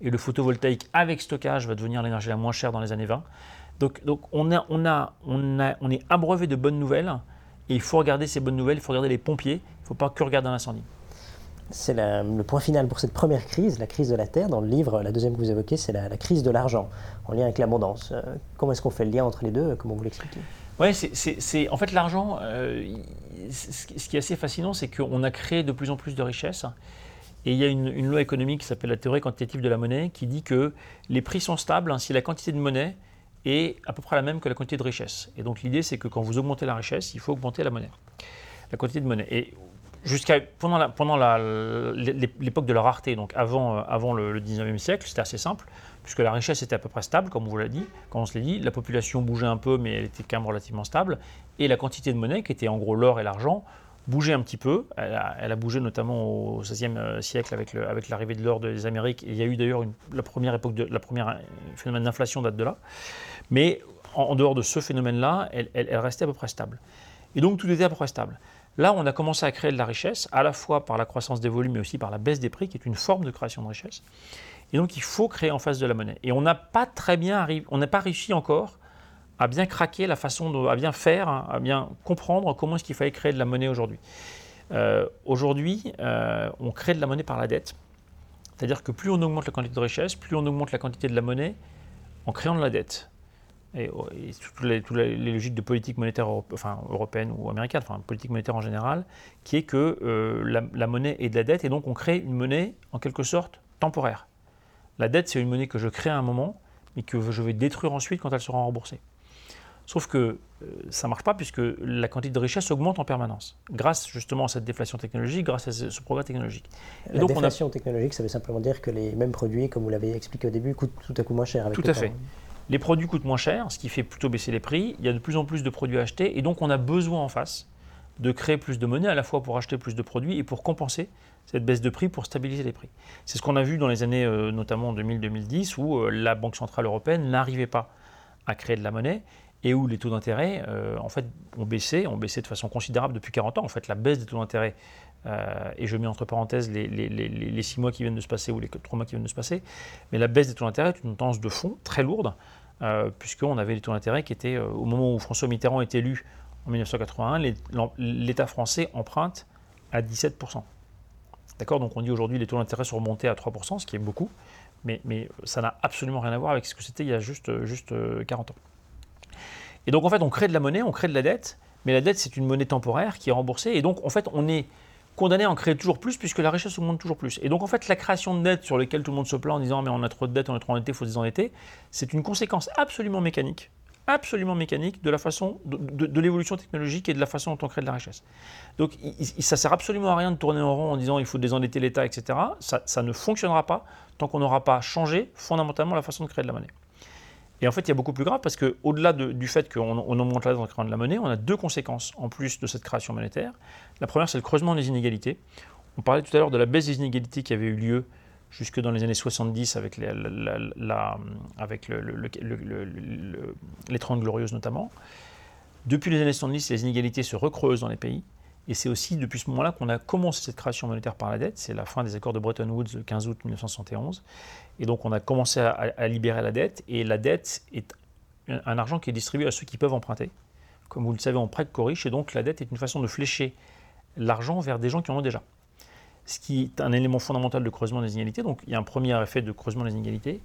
Et le photovoltaïque avec stockage va devenir l'énergie la moins chère dans les années 20. Donc, on est abreuvé de bonnes nouvelles. Et il faut regarder ces bonnes nouvelles, il faut regarder les pompiers, il ne faut pas que regarder un incendie c'est le point final pour cette première crise, la crise de la Terre. Dans le livre, la deuxième que vous évoquez, c'est la, crise de l'argent, en lien avec l'abondance. Euh, comment est-ce qu'on fait le lien entre les deux? Comment vous l'expliquez? Oui, c'est en fait l'argent. Euh, ce qui est assez fascinant, c'est qu'on a créé de plus en plus de richesses. Et il y a une, loi économique qui s'appelle la théorie quantitative de la monnaie qui dit que les prix sont stables hein, si la quantité de monnaie est à peu près la même que la quantité de richesse. Et donc l'idée, c'est que quand vous augmentez la richesse, il faut augmenter la monnaie, la quantité de monnaie. Et jusqu'à pendant la, pendant l'époque de la rareté, donc avant, euh, avant le, 19e siècle, c'était assez simple, puisque la richesse était à peu près stable, comme on vous l'a dit, quand on se l'a dit, la population bougeait un peu, mais elle était quand même relativement stable, et la quantité de monnaie, qui était en gros l'or et l'argent, bougeait un petit peu. Elle a, bougé notamment au XVIe euh, siècle avec, l'arrivée de l'or des Amériques, et il y a eu d'ailleurs la première époque, de, la première euh, phénomène d'inflation date de là, mais en, dehors de ce phénomène-là, elle, elle restait à peu près stable. Et donc tout était à peu près stable. Là, on a commencé à créer de la richesse, à la fois par la croissance des volumes, mais aussi par la baisse des prix, qui est une forme de création de richesse. Et donc, il faut créer en face de la monnaie. Et on n'a pas très bien on n'a pas réussi encore à bien craquer la façon, de, à bien faire, hein, à bien comprendre comment est-ce qu'il fallait créer de la monnaie aujourd'hui. Euh, aujourd'hui, euh, on crée de la monnaie par la dette. C'est-à-dire que plus on augmente la quantité de richesse, plus on augmente la quantité de la monnaie en créant de la dette. Et, toutes, les, logiques de politique monétaire enfin, européenne ou américaine, enfin politique monétaire en général, qui est que euh, la, monnaie est de la dette et donc on crée une monnaie en quelque sorte temporaire. La dette, c'est une monnaie que je crée à un moment, mais que je vais détruire ensuite quand elle sera remboursée. Sauf que euh, ça ne marche pas puisque la quantité de richesse augmente en permanence, grâce justement à cette déflation technologique, grâce à ce progrès technologique. la déflation technologique, ça veut simplement dire que les mêmes produits, comme vous l'avez expliqué au début, coûtent tout à coup moins cher. Avec tout à fait. Les produits coûtent moins cher, ce qui fait plutôt baisser les prix. Il y a de plus en plus de produits à acheter et donc on a besoin en face de créer plus de monnaie à la fois pour acheter plus de produits et pour compenser cette baisse de prix pour stabiliser les prix. C'est ce qu'on a vu dans les années euh, notamment 2000-2010 où euh, la Banque Centrale Européenne n'arrivait pas à créer de la monnaie et où les taux d'intérêt euh, en fait, ont baissé, ont baissé de façon considérable depuis 40 ans. En fait, la baisse des taux d'intérêt, et je mets entre parenthèses les, les, 6 mois qui viennent de se passer ou les 3 mois qui viennent de se passer, mais la baisse des taux d'intérêt est une tendance de fond très lourde, puisqu'on avait les taux d'intérêt qui étaient, au moment où François Mitterrand est élu en 1981, l'État français emprunte à 17%. D'accord Donc on dit aujourd'hui les taux d'intérêt sont remontés à 3%, ce qui est beaucoup, mais, ça n'a absolument rien à voir avec ce que c'était il y a juste, juste 40 euh, ans. Et donc en fait on crée de la monnaie, on crée de la dette, mais la dette c'est une monnaie temporaire qui est remboursée, et donc en fait on est condamné à en créer toujours plus puisque la richesse augmente toujours plus. Et donc en fait la création de dette sur laquelle tout le monde se plaint en disant mais on a trop de dette, on est trop endetté, il faut se désendetter, c'est une conséquence absolument mécanique absolument mécanique de la façon de, l'évolution technologique et de la façon dont on crée de la richesse. Donc ça sert absolument à rien de tourner en rond en disant il faut désendetter l'État, etc. Ça, ne fonctionnera pas tant qu'on n'aura pas changé fondamentalement la façon de créer de la monnaie. Et en fait, il y a beaucoup plus grave parce qu'au-delà du fait qu'on on augmente la créant de la monnaie, on a deux conséquences en plus de cette création monétaire. La première, c'est le creusement des inégalités. On parlait tout à l'heure de la baisse des inégalités qui avait eu lieu jusque dans les années 70 avec les, avec les 30 glorieuses notamment. Depuis les années 70, les inégalités se recreusent dans les pays. Et c'est aussi depuis ce moment-là qu'on a commencé cette création monétaire par la dette. C'est la fin des accords de Bretton Woods le 15 août 1971. Et donc on a commencé à, libérer la dette. Et la dette est un argent qui est distribué à ceux qui peuvent emprunter. Comme vous le savez, on prête qu'aux riches. Et donc la dette est une façon de flécher l'argent vers des gens qui en ont déjà ce qui est un élément fondamental de creusement des inégalités. Donc il y a un premier effet de creusement des inégalités.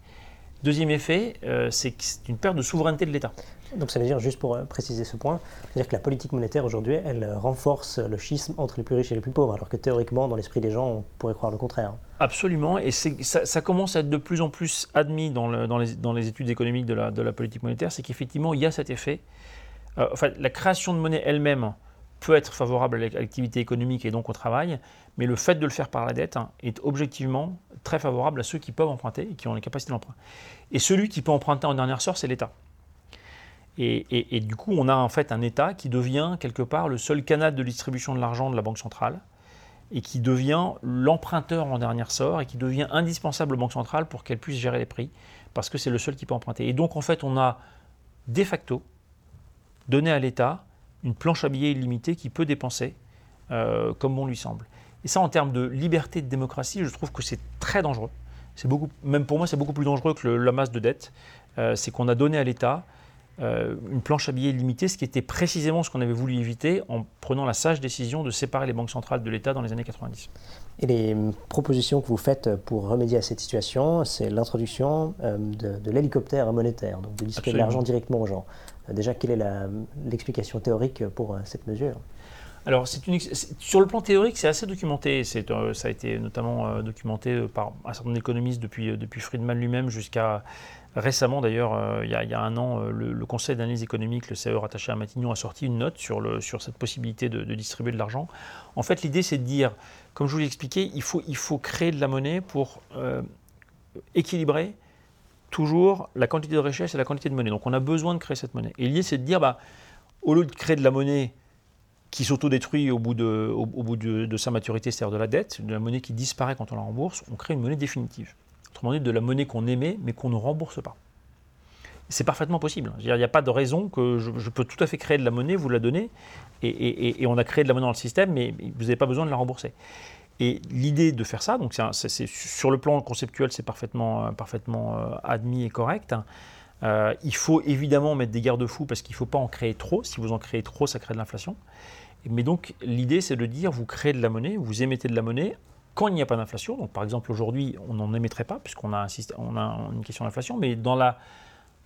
Deuxième effet, euh, c'est une perte de souveraineté de l'État. Donc ça veut dire, juste pour euh, préciser ce point, c'est-à-dire que la politique monétaire aujourd'hui, elle euh, renforce le schisme entre les plus riches et les plus pauvres, alors que théoriquement, dans l'esprit des gens, on pourrait croire le contraire. Absolument, et ça, ça, commence à être de plus en plus admis dans, le, dans, les, dans les, études économiques de la, de la politique monétaire, c'est qu'effectivement, il y a cet effet. enfin, la création de monnaie elle-même peut être favorable à l'activité économique et donc au travail, mais le fait de le faire par la dette hein, est objectivement très favorable à ceux qui peuvent emprunter et qui ont les capacités d'emprunt. Et celui qui peut emprunter en dernière sort, c'est l'État. Et, du coup, on a en fait un État qui devient quelque part le seul canal de distribution de l'argent de la Banque centrale et qui devient l'emprunteur en dernière sort et qui devient indispensable aux banques centrales pour qu'elles puissent gérer les prix parce que c'est le seul qui peut emprunter. Et donc en fait, on a de facto donné à l'État une planche à billets illimitée qui peut dépenser euh, comme bon lui semble. Et ça, en termes de liberté de démocratie, je trouve que c'est très dangereux. C'est beaucoup, même pour moi, c'est beaucoup plus dangereux que la masse de dette. Euh, c'est qu'on a donné à l'État euh, une planche à billets illimitée, ce qui était précisément ce qu'on avait voulu éviter en prenant la sage décision de séparer les banques centrales de l'État dans les années 90. Et les propositions que vous faites pour remédier à cette situation, c'est l'introduction de, l'hélicoptère monétaire, donc de distribuer de l'argent directement aux gens. Déjà, quelle est l'explication théorique pour euh, cette mesure? Alors, une, sur le plan théorique, c'est assez documenté. Euh, ça a été notamment euh, documenté par un certain nombre d'économistes depuis, Friedman lui-même jusqu'à récemment, d'ailleurs, il, y a un an, le, Conseil d'analyse économique, le CE rattaché à Matignon, a sorti une note sur, cette possibilité de, distribuer de l'argent. En fait, l'idée, c'est de dire, comme je vous l'ai expliqué, il faut créer de la monnaie pour équilibrer toujours la quantité de richesse et la quantité de monnaie. Donc on a besoin de créer cette monnaie. Et l'idée, c'est de dire, bah, au lieu de créer de la monnaie qui s'autodétruit au bout, de, au, bout de, sa maturité, c'est-à-dire de la dette, de la monnaie qui disparaît quand on la rembourse, on crée une monnaie définitive. Autrement dit, de la monnaie qu'on émet, mais qu'on ne rembourse pas. C'est parfaitement possible. Il n'y a pas de raison que je, peux tout à fait créer de la monnaie, vous la donner, et, et, on a créé de la monnaie dans le système, mais vous n'avez pas besoin de la rembourser. Et l'idée de faire ça, donc sur le plan conceptuel, c'est parfaitement, euh, parfaitement euh, admis et correct. Euh, il faut évidemment mettre des garde-fous parce qu'il ne faut pas en créer trop. Si vous en créez trop, ça crée de l'inflation. Mais donc l'idée, c'est de dire, vous créez de la monnaie, vous émettez de la monnaie quand il n'y a pas d'inflation, donc par exemple aujourd'hui, on n'en émettrait pas, puisqu'on a, a une question d'inflation, mais dans la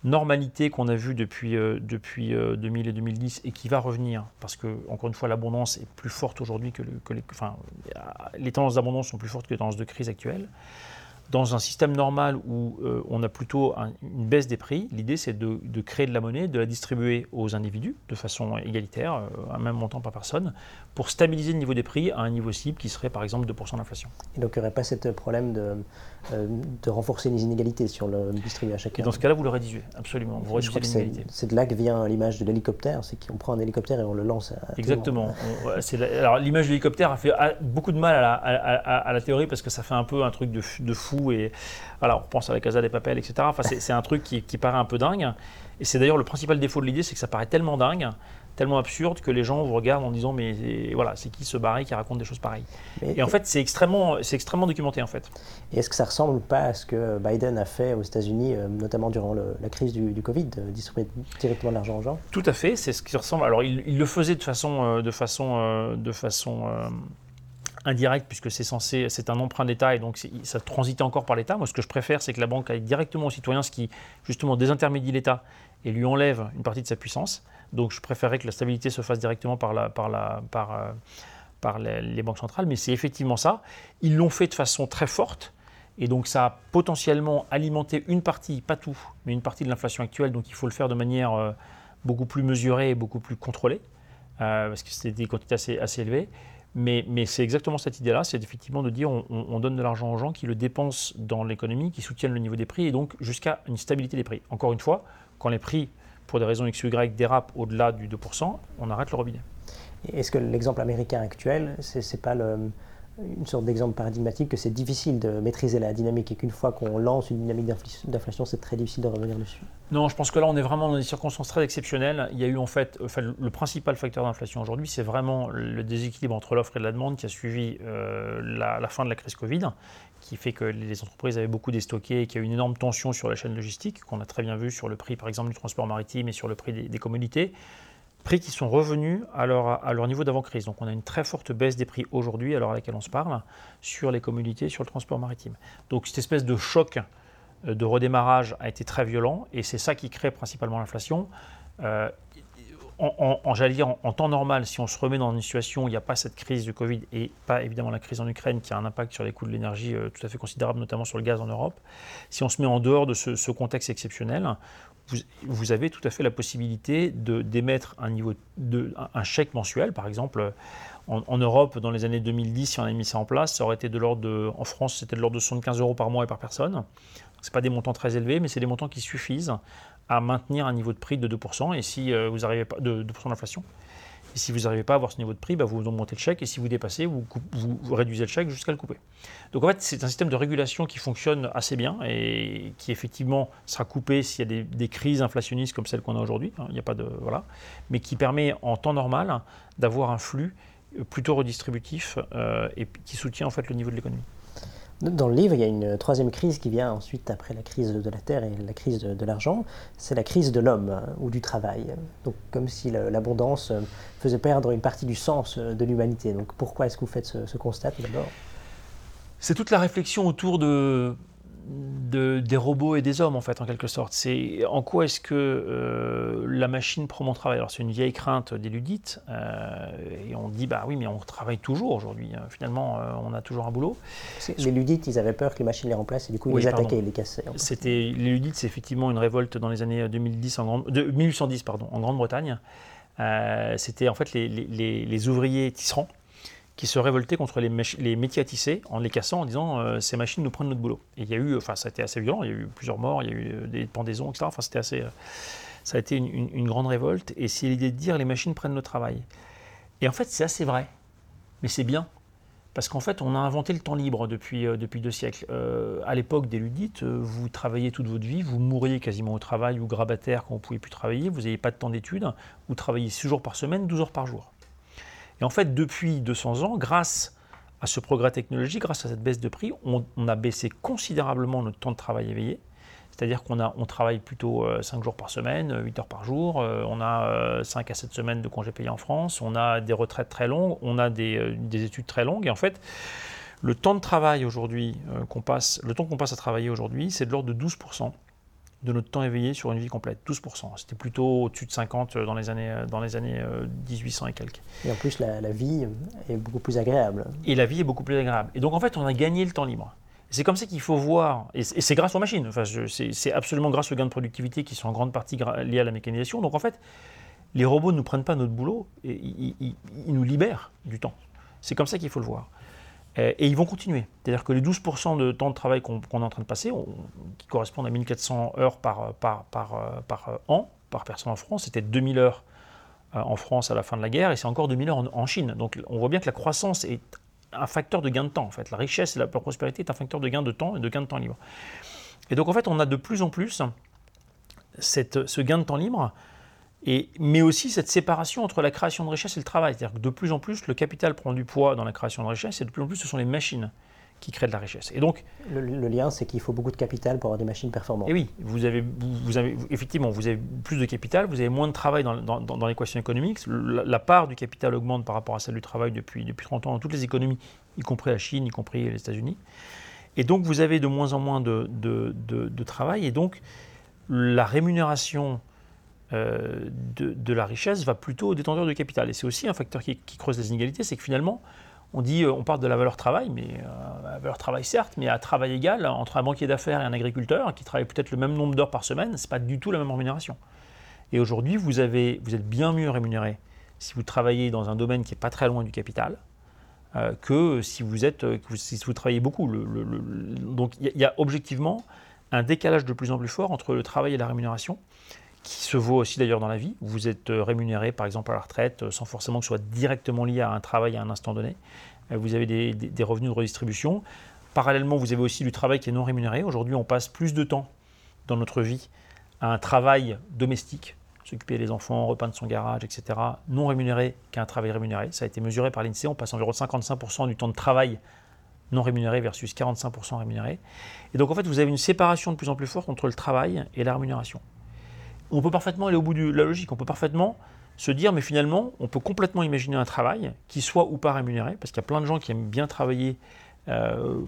normalité qu'on a vue depuis, euh, depuis 2000 et 2010 et qui va revenir, parce que, encore une fois, l'abondance est plus forte aujourd'hui que, les, enfin, les tendances d'abondance sont plus fortes que les tendances de crise actuelles dans un système normal où euh, on a plutôt une baisse des prix, l'idée c'est de, créer de la monnaie, de la distribuer aux individus de façon égalitaire, euh, un même montant par personne, pour stabiliser le niveau des prix à un niveau cible qui serait par exemple 2% d'inflation. Et donc il n'y aurait pas ce problème de, euh, de, renforcer les inégalités on le distribue à chacun Et dans ce cas-là, vous le réduisez, absolument. Vous réduisez l'inégalité. C'est de là que vient l'image de l'hélicoptère, c'est qu'on prend un hélicoptère et on le lance à Exactement. alors l'image de l'hélicoptère a fait beaucoup de mal à la, à la, théorie parce que ça fait un peu un truc de, de fou et voilà, on pense à la Casa des Papels, etc. Enfin, c'est un truc qui, paraît un peu dingue. Et c'est d'ailleurs le principal défaut de l'idée, c'est que ça paraît tellement dingue, tellement absurde que les gens vous regardent en disant mais voilà, c'est qui ce barré qui raconte des choses pareilles? Et en fait, c'est extrêmement, c'est extrêmement documenté en fait. Et est-ce que ça ressemble pas à ce que Biden a fait aux États-Unis, euh, notamment durant la crise du, Covid, de distribuer directement de l'argent aux gens? Tout à fait, c'est ce qui ressemble. Alors, il, le faisait de façon, euh, de façon, euh, de façon indirect puisque c'est censé, c'est un emprunt d'État et donc ça transite encore par l'État. Moi, ce que je préfère, c'est que la banque aille directement aux citoyens, ce qui justement désintermédie l'État et lui enlève une partie de sa puissance. Donc, je préférerais que la stabilité se fasse directement par, la, par, la, par, euh, par les, banques centrales, mais c'est effectivement ça. Ils l'ont fait de façon très forte. Et donc ça a potentiellement alimenté une partie, pas tout, mais une partie de l'inflation actuelle. Donc il faut le faire de manière euh, beaucoup plus mesurée et beaucoup plus contrôlée, euh, parce que c'était des quantités assez, assez élevées. Mais, c'est exactement cette idée-là, c'est effectivement de dire on, donne de l'argent aux gens qui le dépensent dans l'économie, qui soutiennent le niveau des prix et donc jusqu'à une stabilité des prix. Encore une fois, quand les prix, pour des raisons X ou Y, dérapent au-delà du 2%, on arrête le robinet. Est-ce que l'exemple américain actuel, c'est pas le, une sorte d'exemple paradigmatique que c'est difficile de maîtriser la dynamique et qu'une fois qu'on lance une dynamique d'inflation, c'est très difficile de revenir dessus Non, je pense que là, on est vraiment dans des circonstances très exceptionnelles. Il y a eu en fait, enfin, le principal facteur d'inflation aujourd'hui, c'est vraiment le déséquilibre entre l'offre et la demande qui a suivi euh, la, fin de la crise Covid, qui fait que les entreprises avaient beaucoup déstocké et qu'il y a eu une énorme tension sur la chaîne logistique, qu'on a très bien vu sur le prix, par exemple, du transport maritime et sur le prix des, des commodités prix qui sont revenus à leur, à leur niveau d'avant-crise. Donc on a une très forte baisse des prix aujourd'hui, à l'heure à laquelle on se parle, sur les commodités, sur le transport maritime. Donc cette espèce de choc euh, de redémarrage a été très violent et c'est ça qui crée principalement l'inflation. Euh, en, en, en, temps normal, si on se remet dans une situation où il n'y a pas cette crise du Covid et pas évidemment la crise en Ukraine qui a un impact sur les coûts de l'énergie euh, tout à fait considérable, notamment sur le gaz en Europe, si on se met en dehors de ce contexte exceptionnel, vous, avez tout à fait la possibilité d'émettre un, niveau un chèque mensuel, par exemple. En, Europe, dans les années 2010, si on avait mis ça en place, ça aurait été de l'ordre de, en France, c'était de l'ordre de 75 euros par mois et par personne. Ce pas des montants très élevés, mais c'est des montants qui suffisent à maintenir un niveau de prix de 2%, et si euh, vous arrivez pas, de 2% d'inflation. Et si vous n'arrivez pas à avoir ce niveau de prix, bah, vous augmentez le chèque. Et si vous dépassez, vous, vous, réduisez le chèque jusqu'à le couper. Donc en fait, c'est un système de régulation qui fonctionne assez bien et qui effectivement sera coupé s'il y a des, crises inflationnistes comme celle qu'on a aujourd'hui. Hein, il n'y a pas de voilà, mais qui permet en temps normal d'avoir un flux plutôt redistributif euh, et qui soutient en fait le niveau de l'économie. Dans le livre, il y a une troisième crise qui vient ensuite après la crise de la terre et la crise de, l'argent, c'est la crise de l'homme hein, ou du travail. Donc comme si l'abondance euh, faisait perdre une partie du sens euh, de l'humanité. Donc pourquoi est-ce que vous faites ce, ce constat d'abord? C'est toute la réflexion autour de, des robots et des hommes, en fait, en quelque sorte. C'est en quoi est-ce que euh, la machine prend mon travail? Alors, c'est une vieille crainte des ludites, euh, et on dit, bah oui, mais on travaille toujours aujourd'hui. Hein. Finalement, euh, on a toujours un boulot. Les ludites, ils avaient peur que les machines les remplacent, et du coup, ils les attaquaient, ils les cassaient. C'était, les ludites, c'est effectivement une révolte dans les années 2010 en Grande, de, 1810 pardon, en Grande-Bretagne. C'était en fait les, les, les ouvriers tisserands qui se révoltaient contre les, les, métiers à tisser en les cassant en disant euh, ces machines nous prennent notre boulot. Et il y a eu, enfin ça a été assez violent, il y a eu plusieurs morts, il y a eu euh, des pendaisons, etc. Enfin c'était assez, euh, ça a été une, grande révolte. Et c'est l'idée de dire les machines prennent notre travail. Et en fait c'est assez vrai, mais c'est bien. Parce qu'en fait, on a inventé le temps libre depuis, depuis deux siècles. à l'époque des ludites, vous travailliez toute votre vie, vous mourriez quasiment au travail ou grabataire quand vous ne pouviez plus travailler, vous n'aviez pas de temps d'études, vous travailliez 6 jours par semaine, 12 heures par jour. Et en fait, depuis 200 ans, grâce à ce progrès technologique, grâce à cette baisse de prix, on, a baissé considérablement notre temps de travail éveillé. C'est-à-dire qu'on on travaille plutôt 5 euh, jours par semaine, 8 heures par jour, euh, on a 5 euh, à 7 semaines de congés payés en France, on a des retraites très longues, on a des, des études très longues. Et en fait, Le temps de travail aujourd'hui euh, le temps qu'on passe à travailler aujourd'hui, c'est de l'ordre de 12% de notre temps éveillé sur une vie complète. 12%. C'était plutôt au-dessus de 50 dans les années, dans les années 1800 et quelques. Et en plus, la, la, vie est beaucoup plus agréable. Et la vie est beaucoup plus agréable. Et donc, en fait, on a gagné le temps libre. C'est comme ça qu'il faut voir, et c'est grâce aux machines, enfin, c'est absolument grâce aux gains de productivité qui sont en grande partie liés à la mécanisation. Donc en fait, les robots ne nous prennent pas notre boulot, et ils, nous libèrent du temps. C'est comme ça qu'il faut le voir. Et, ils vont continuer. C'est-à-dire que les 12% de temps de travail qu'on est en train de passer, qui correspondent à 1400 heures par, par, par, par, an, par personne en France, c'était 2000 heures euh, en France à la fin de la guerre, et c'est encore 2000 heures en, en Chine. Donc on voit bien que la croissance est un facteur de gain de temps. En fait. La richesse et la prospérité est un facteur de gain de temps et de gain de temps libre. Et donc en fait, on a de plus en plus cette, ce gain de temps libre, et, mais aussi cette séparation entre la création de richesse et le travail. C'est-à-dire que de plus en plus, le capital prend du poids dans la création de richesse, et de plus en plus, ce sont les machines qui crée de la richesse. Et donc, le, lien, c'est qu'il faut beaucoup de capital pour avoir des machines performantes. Et oui, vous avez, vous avez, effectivement, vous avez plus de capital, vous avez moins de travail dans, dans, dans l'équation économique. La, part du capital augmente par rapport à celle du travail depuis, depuis 30 ans dans toutes les économies, y compris la Chine, y compris les États-Unis. Et donc, vous avez de moins en moins de, de, de, travail. Et donc, la rémunération euh, de, la richesse va plutôt au détenteur du capital. Et c'est aussi un facteur qui, creuse les inégalités, c'est que finalement, on dit, euh, on parle de la valeur travail, mais euh, la valeur travail certes, mais à travail égal entre un banquier d'affaires et un agriculteur qui travaille peut-être le même nombre d'heures par semaine, c'est pas du tout la même rémunération. Et aujourd'hui, vous avez, vous êtes bien mieux rémunéré si vous travaillez dans un domaine qui est pas très loin du capital que si vous êtes, si vous travaillez beaucoup. donc il y, a objectivement un décalage de plus en plus fort entre le travail et la rémunération qui se vaut aussi d'ailleurs dans la vie. Vous êtes euh, rémunéré par exemple à la retraite euh, sans forcément que ce soit directement lié à un travail à un instant donné. Euh, vous avez des, revenus de redistribution. Parallèlement, vous avez aussi du travail qui est non rémunéré. Aujourd'hui, on passe plus de temps dans notre vie à un travail domestique, s'occuper des enfants, repeindre son garage, etc., non rémunéré qu'à un travail rémunéré. Ça a été mesuré par l'INSEE. On passe environ 55% du temps de travail non rémunéré versus 45% rémunéré. Et donc en fait, vous avez une séparation de plus en plus forte entre le travail et la rémunération on peut parfaitement aller au bout de la logique, on peut parfaitement se dire, mais finalement, on peut complètement imaginer un travail qui soit ou pas rémunéré, parce qu'il y a plein de gens qui aiment bien travailler euh,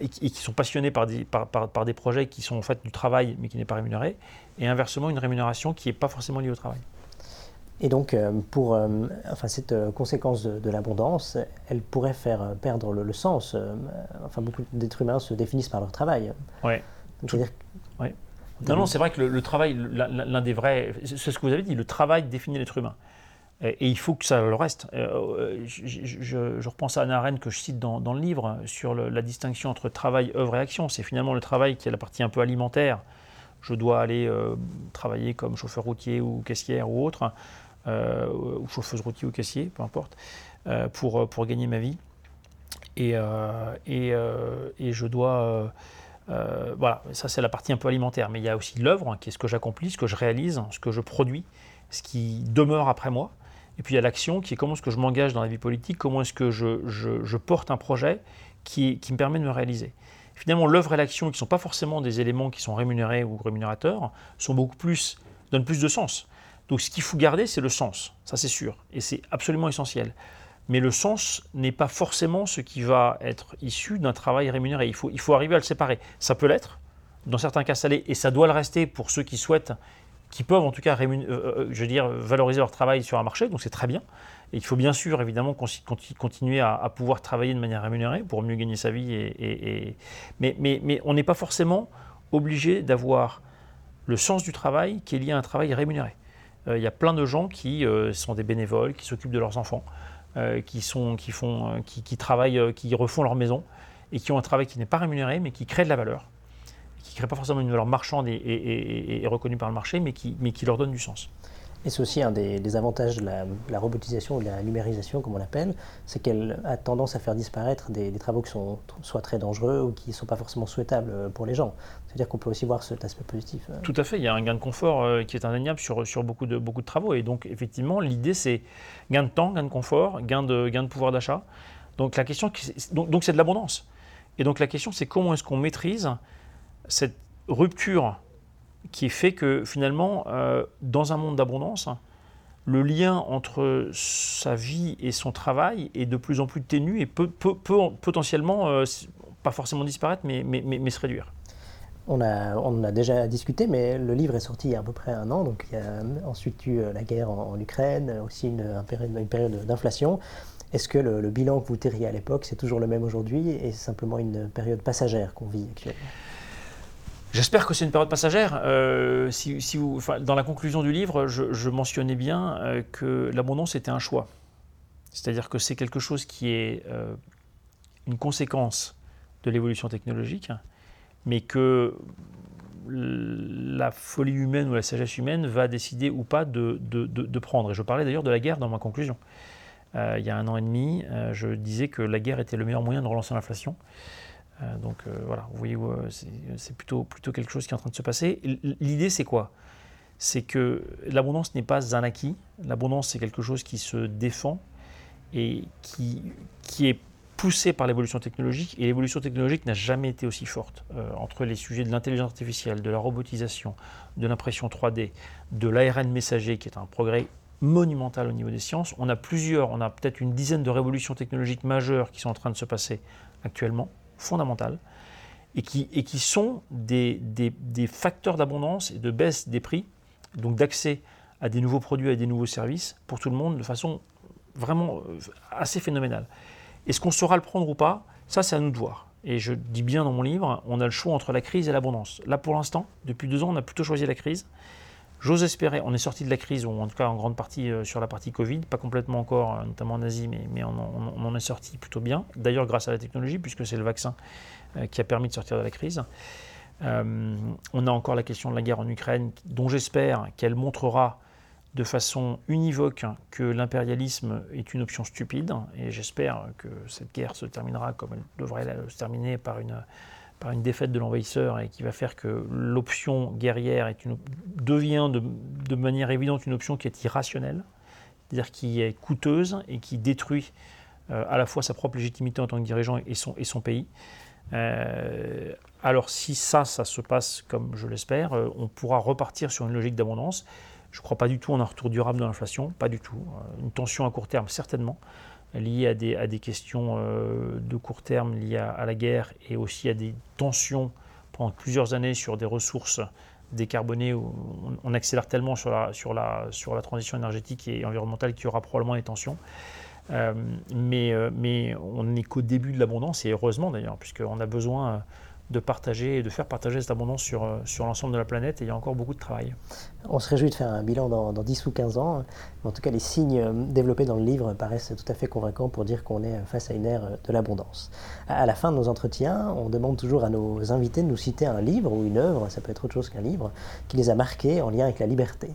et, qui, sont passionnés par des, par, des projets qui sont en fait du travail, mais qui n'est pas rémunéré, et inversement, une rémunération qui n'est pas forcément liée au travail. Et donc, euh, pour euh, enfin, cette conséquence de, l'abondance, elle pourrait faire perdre le, sens. enfin, beaucoup d'êtres humains se définissent par leur travail. Oui. Non, non, c'est vrai que le, travail, l'un des vrais, c'est ce que vous avez dit, le travail définit l'être humain. Et, il faut que ça le reste. Euh, je, repense à Anna Arendt que je cite dans, le livre sur la distinction entre travail, œuvre et action. C'est finalement le travail qui est la partie un peu alimentaire. Je dois aller euh, travailler comme chauffeur routier ou caissière ou autre, euh, ou chauffeuse routier ou caissier, peu importe, pour, pour gagner ma vie. Et, et, et je dois euh, voilà, ça c'est la partie un peu alimentaire, mais il y a aussi l'œuvre, qui est ce que j'accomplis, ce que je réalise, ce que je produis, ce qui demeure après moi. Et puis il y a l'action, qui est comment est-ce que je m'engage dans la vie politique, comment est-ce que je, porte un projet qui, qui, me permet de me réaliser. Finalement, l'œuvre et l'action, qui ne sont pas forcément des éléments qui sont rémunérés ou rémunérateurs, sont beaucoup plus, donnent plus de sens. Donc ce qu'il faut garder, c'est le sens, ça c'est sûr, et c'est absolument essentiel mais le sens n'est pas forcément ce qui va être issu d'un travail rémunéré. Il faut, arriver à le séparer. Ça peut l'être, dans certains cas ça l'est, et ça doit le rester pour ceux qui souhaitent, qui peuvent en tout cas euh, euh, valoriser leur travail sur un marché, donc c'est très bien. Et il faut bien sûr évidemment continuer à, pouvoir travailler de manière rémunérée pour mieux gagner sa vie. Mais, on n'est pas forcément obligé d'avoir le sens du travail qui est lié à un travail rémunéré. Euh, il y a plein de gens qui sont des bénévoles, qui s'occupent de leurs enfants, qui, sont, qui, font, euh, qui, travaillent, euh, qui refont leur maison et qui ont un travail qui n'est pas rémunéré mais qui crée de la valeur, qui ne crée pas forcément une valeur marchande et, reconnue par le marché mais qui, mais qui leur donne du sens. Et c'est aussi un des, avantages de la, robotisation ou de la numérisation, comme on l'appelle, c'est qu'elle a tendance à faire disparaître des, travaux qui sont soit très dangereux ou qui ne sont pas forcément souhaitables pour les gens. C'est-à-dire qu'on peut aussi voir cet aspect positif. Euh. Tout à fait, il y a un gain de confort euh, qui est indéniable sur, sur beaucoup, de, beaucoup de travaux. Et donc, effectivement, l'idée, c'est gain de temps, gain de confort, gain de, gain de pouvoir d'achat. Donc, la question, donc c'est de l'abondance. Et donc, la question, c'est comment est-ce qu'on maîtrise cette rupture qui fait que finalement, euh, dans un monde d'abondance, le lien entre sa vie et son travail est de plus en plus ténu et peut, potentiellement, euh, pas forcément disparaître, mais, se réduire. On, a, on a déjà discuté, mais le livre est sorti il y a à peu près un an, donc il y a ensuite eu la guerre en, Ukraine, aussi une, une période d'inflation. Est-ce que le, le, bilan que vous tiriez à l'époque, c'est toujours le même aujourd'hui et c'est simplement une période passagère qu'on vit actuellement? J'espère que c'est une période passagère. Euh, si, dans la conclusion du livre, je, mentionnais bien euh, que l'abondance était un choix. C'est-à-dire que c'est quelque chose qui est euh, une conséquence de l'évolution technologique, mais que la folie humaine ou la sagesse humaine va décider ou pas de prendre. Et je parlais d'ailleurs de la guerre dans ma conclusion. il y a un an et demi, je disais que la guerre était le meilleur moyen de relancer l'inflation. Euh, donc euh, voilà, vous voyez, euh, c'est plutôt, quelque chose qui est en train de se passer. L'idée, c'est quoi? C'est que l'abondance n'est pas un acquis. L'abondance, c'est quelque chose qui se défend et qui, qui est poussé par l'évolution technologique. Et l'évolution technologique n'a jamais été aussi forte. entre les sujets de l'intelligence artificielle, de la robotisation, de l'impression 3D, de l'ARN messager, qui est un progrès monumental au niveau des sciences. On a plusieurs, on a peut-être une dizaine de révolutions technologiques majeures qui sont en train de se passer actuellement fondamentales et qui, et qui sont des, des, facteurs d'abondance et de baisse des prix, donc d'accès à des nouveaux produits, à des nouveaux services pour tout le monde de façon vraiment euh, assez phénoménale. Est-ce qu'on saura le prendre ou pas? Ça, c'est à nous de voir. Et je dis bien dans mon livre, on a le choix entre la crise et l'abondance. Là, pour l'instant, depuis deux ans, on a plutôt choisi la crise. J'ose espérer, on est sorti de la crise, ou en tout cas en grande partie euh, sur la partie Covid, pas complètement encore, euh, notamment en Asie, mais, on, en est sorti plutôt bien. D'ailleurs grâce à la technologie, puisque c'est le vaccin euh, qui a permis de sortir de la crise. on a encore la question de la guerre en Ukraine, dont j'espère qu'elle montrera de façon univoque que l'impérialisme est une option stupide, et j'espère que cette guerre se terminera comme elle devrait se terminer par une par une défaite de l'envahisseur et qui va faire que l'option guerrière devient de, manière évidente une option qui est irrationnelle, c'est-à-dire qui est coûteuse et qui détruit euh, à la fois sa propre légitimité en tant que dirigeant et son, et son pays. Euh, alors si ça, ça se passe comme je l'espère, euh, on pourra repartir sur une logique d'abondance. Je ne crois pas du tout en un retour durable de l'inflation, pas du tout. Une tension à court terme, certainement liées à des, à des questions euh, de court terme liées à, la guerre et aussi à des tensions pendant plusieurs années sur des ressources décarbonées. Où on, accélère tellement sur la, sur, la, sur la transition énergétique et environnementale qu'il y aura probablement des tensions. Euh, mais, euh, mais on n'est qu'au début de l'abondance, et heureusement d'ailleurs, puisqu'on a besoin de partager et de faire partager cette abondance sur, euh, sur l'ensemble de la planète et il y a encore beaucoup de travail. On se réjouit de faire un bilan dans, dans 10 ou 15 ans. En tout cas, les signes euh, développés dans le livre paraissent tout à fait convaincants pour dire qu'on est face à une ère de l'abondance. À la fin de nos entretiens, on demande toujours à nos invités de nous citer un livre ou une œuvre, ça peut être autre chose qu'un livre, qui les a marqués en lien avec la liberté.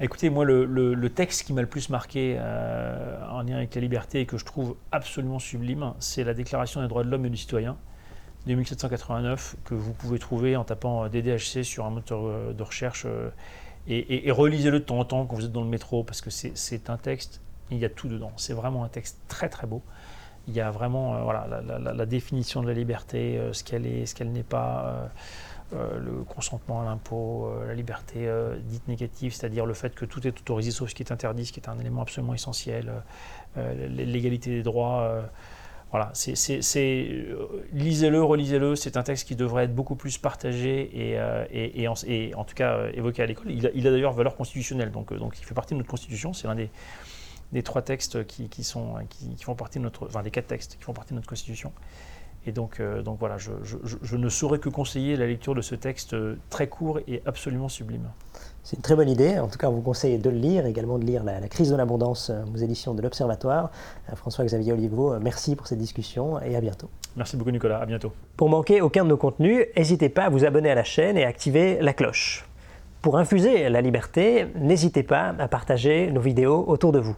Écoutez, moi, le, le, texte qui m'a le plus marqué euh, en lien avec la liberté et que je trouve absolument sublime, c'est la Déclaration des droits de l'homme et du citoyen de 1789 que vous pouvez trouver en tapant DDHC sur un moteur euh, de recherche. Euh, et, relisez-le de temps en temps quand vous êtes dans le métro parce que c'est un texte, il y a tout dedans. C'est vraiment un texte très très beau. Il y a vraiment euh, voilà, la, définition de la liberté, ce qu'elle est, ce qu'elle n'est pas. le consentement à l'impôt, la liberté dite négative, c'est-à-dire le fait que tout est autorisé sauf ce qui est interdit, ce qui est un élément absolument essentiel, l'égalité des droits, voilà, c'est, euh, lisez-le, relisez-le. C'est un texte qui devrait être beaucoup plus partagé et, euh, en, tout cas euh, évoqué à l'école. Il a, d'ailleurs valeur constitutionnelle, donc, il fait partie de notre constitution. C'est l'un des, trois textes qui, font partie de notre, enfin des quatre textes qui font partie de notre constitution. Et donc, donc voilà, je, ne saurais que conseiller la lecture de ce texte très court et absolument sublime. C'est une très bonne idée. En tout cas, on vous conseille de le lire, également de lire La, crise de l'abondance euh, aux éditions de l'Observatoire. Euh, François-Xavier Oliveau, euh, merci pour cette discussion et à bientôt. Merci beaucoup Nicolas, à bientôt. Pour manquer aucun de nos contenus, n'hésitez pas à vous abonner à la chaîne et à activer la cloche. Pour infuser la liberté, n'hésitez pas à partager nos vidéos autour de vous.